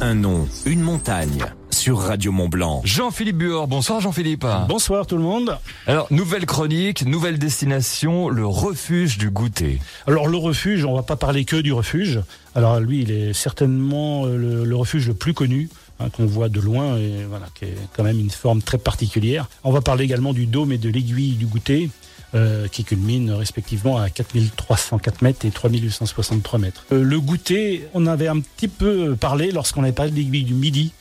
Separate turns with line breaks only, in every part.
Un nom, une montagne sur Radio Mont Blanc.
Jean-Philippe Buor, bonsoir Jean-Philippe.
Bonsoir tout le monde.
Alors, nouvelle chronique, nouvelle destination, le refuge du goûter.
Alors le refuge, on va pas parler que du refuge. Alors lui, il est certainement euh, le, le refuge le plus connu. Hein, qu'on voit de loin et voilà, qui est quand même une forme très particulière. On va parler également du dôme et de l'aiguille du goûter, euh, qui culmine respectivement à 4304 mètres et 3863 mètres. Euh, le goûter, on avait un petit peu parlé lorsqu'on avait parlé de l'aiguille du midi,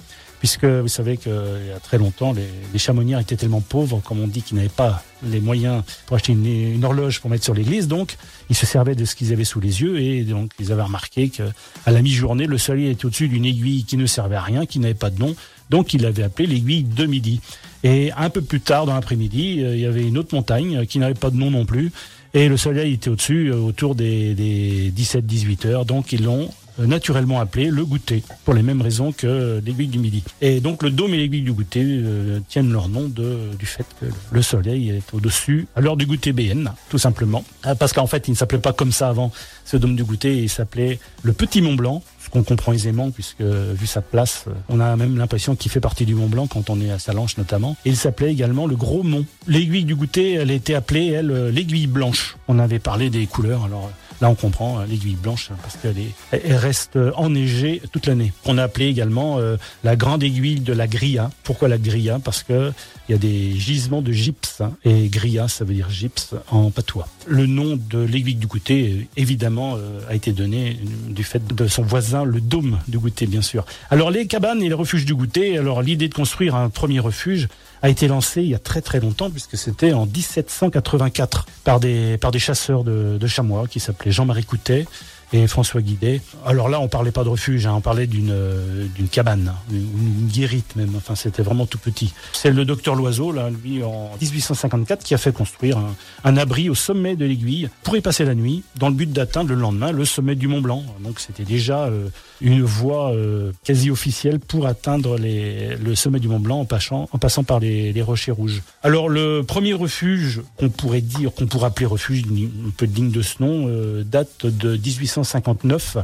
puisque vous savez qu'il y a très longtemps, les, les chamonnières étaient tellement pauvres, comme on dit, qu'ils n'avaient pas les moyens pour acheter une, une horloge pour mettre sur l'église, donc ils se servaient de ce qu'ils avaient sous les yeux, et donc ils avaient remarqué que à la mi-journée, le soleil était au-dessus d'une aiguille qui ne servait à rien, qui n'avait pas de nom, donc ils l'avaient appelée l'aiguille de midi. Et un peu plus tard dans l'après-midi, euh, il y avait une autre montagne euh, qui n'avait pas de nom non plus, et le soleil était au-dessus euh, autour des, des 17-18 heures, donc ils l'ont naturellement appelé le goûter, pour les mêmes raisons que euh, l'aiguille du midi. Et donc le dôme et l'aiguille du goûter euh, tiennent leur nom de, du fait que le soleil est au-dessus à l'heure du goûter BN, tout simplement. Ah, Parce qu'en fait, il ne s'appelait pas comme ça avant, ce dôme du goûter, il s'appelait le Petit Mont Blanc, ce qu'on comprend aisément, puisque vu sa place, euh, on a même l'impression qu'il fait partie du Mont Blanc quand on est à Salanches notamment. Et il s'appelait également le Gros Mont. L'aiguille du goûter, elle était appelée, elle, euh, l'aiguille blanche. On avait parlé des couleurs, alors euh, Là, on comprend euh, l'aiguille blanche parce qu'elle est, elle reste enneigée toute l'année. On a appelé également euh, la grande aiguille de la grilla. Pourquoi la grilla? Parce que il y a des gisements de gypse hein, et grilla, ça veut dire gypse en patois. Le nom de l'aiguille du goûter, euh, évidemment, euh, a été donné du fait de son voisin, le dôme du goûter, bien sûr. Alors les cabanes et les refuges du goûter. Alors l'idée de construire un premier refuge a été lancée il y a très très longtemps puisque c'était en 1784 par des par des chasseurs de, de chamois qui s'appelaient Jean-Marie Coutet et François Guidet. Alors là, on parlait pas de refuge, hein, on parlait d'une euh, cabane, une, guérite même. Enfin, c'était vraiment tout petit. C'est le docteur Loiseau, là, lui, en 1854, qui a fait construire un, abri au sommet de l'aiguille pour y passer la nuit, dans le but d'atteindre le lendemain le sommet du Mont Blanc. Donc, c'était déjà euh, une voie euh, quasi officielle pour atteindre le sommet du Mont Blanc en passant, en passant par les, rochers rouges. Alors, le premier refuge qu'on pourrait dire, qu'on pourrait appeler refuge, un peu digne de ce nom, date de 1859.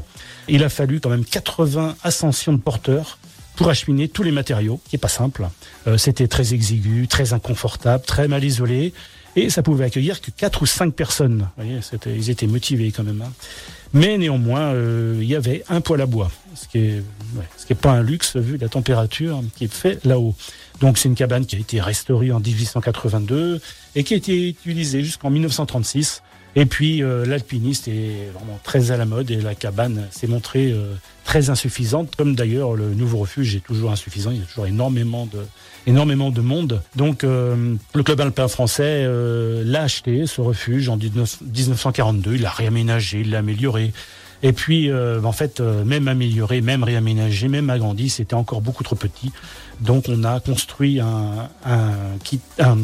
Il a fallu quand même 80 ascensions de porteurs pour acheminer tous les matériaux, qui est pas simple. Euh, C'était très exigu, très inconfortable, très mal isolé, et ça pouvait accueillir que quatre ou cinq personnes. Vous voyez, ils étaient motivés quand même. hein. Mais néanmoins, euh, il y avait un poêle à bois, ce qui est, ouais, ce qui est pas un luxe vu la température qui est fait là-haut. Donc c'est une cabane qui a été restaurée en 1882 et qui a été utilisée jusqu'en 1936. Et puis euh, l'alpiniste est vraiment très à la mode et la cabane s'est montrée euh, très insuffisante, comme d'ailleurs le nouveau refuge est toujours insuffisant. Il y a toujours énormément de énormément de monde. Donc euh, le club alpin français euh, l'a acheté ce refuge en 19 1942. Il l'a réaménagé, il l'a amélioré. Et puis, euh, en fait, euh, même amélioré, même réaménagé, même agrandi, c'était encore beaucoup trop petit. Donc, on a construit un, un, kit, un,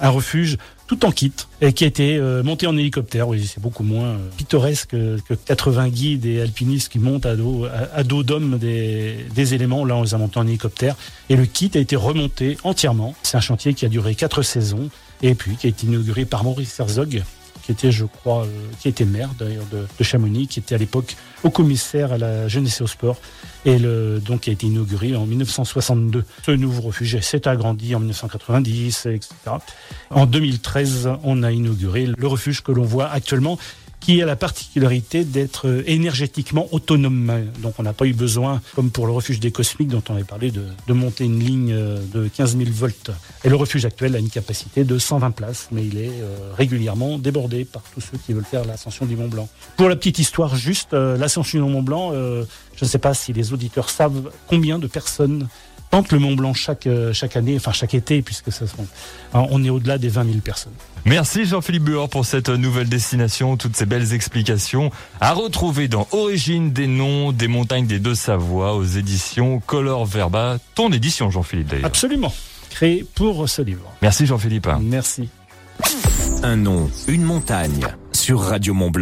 un refuge tout en kit et qui a été euh, monté en hélicoptère. Oui, c'est beaucoup moins euh, pittoresque que, que 80 guides et alpinistes qui montent à dos, à dos d'hommes des, des éléments. Là, on les a montés en hélicoptère. Et le kit a été remonté entièrement. C'est un chantier qui a duré quatre saisons et puis qui a été inauguré par Maurice Herzog qui était, je crois, euh, qui était maire d'ailleurs de, Chamonix, qui était à l'époque au commissaire à la jeunesse et au sport, et donc qui a été inauguré en 1962. Ce nouveau refuge s'est agrandi en 1990, etc. En 2013, on a inauguré le refuge que l'on voit actuellement, qui a la particularité d'être euh, énergétiquement autonome. Donc on n'a pas eu besoin, comme pour le refuge des Cosmiques dont on avait parlé, de, de monter une ligne euh, de 15 000 volts. Et le refuge actuel a une capacité de 120 places, mais il est euh, régulièrement débordé par tous ceux qui veulent faire l'ascension du Mont Blanc. Pour la petite histoire, juste l'ascension du Mont Blanc, je ne sais pas si les auditeurs savent combien de personnes tentent le Mont Blanc chaque, euh, chaque année, enfin chaque été, puisque ça sont, on est au-delà des 20 000 personnes.
Merci Jean-Philippe Buor pour cette nouvelle destination, toutes ces belles explications à retrouver dans Origine des noms des montagnes des Deux-Savoies aux éditions Color Verba, ton édition Jean-Philippe d'ailleurs.
Absolument. Créé pour ce livre.
Merci Jean-Philippe.
Merci.
Un nom, une montagne sur Radio Mont Blanc.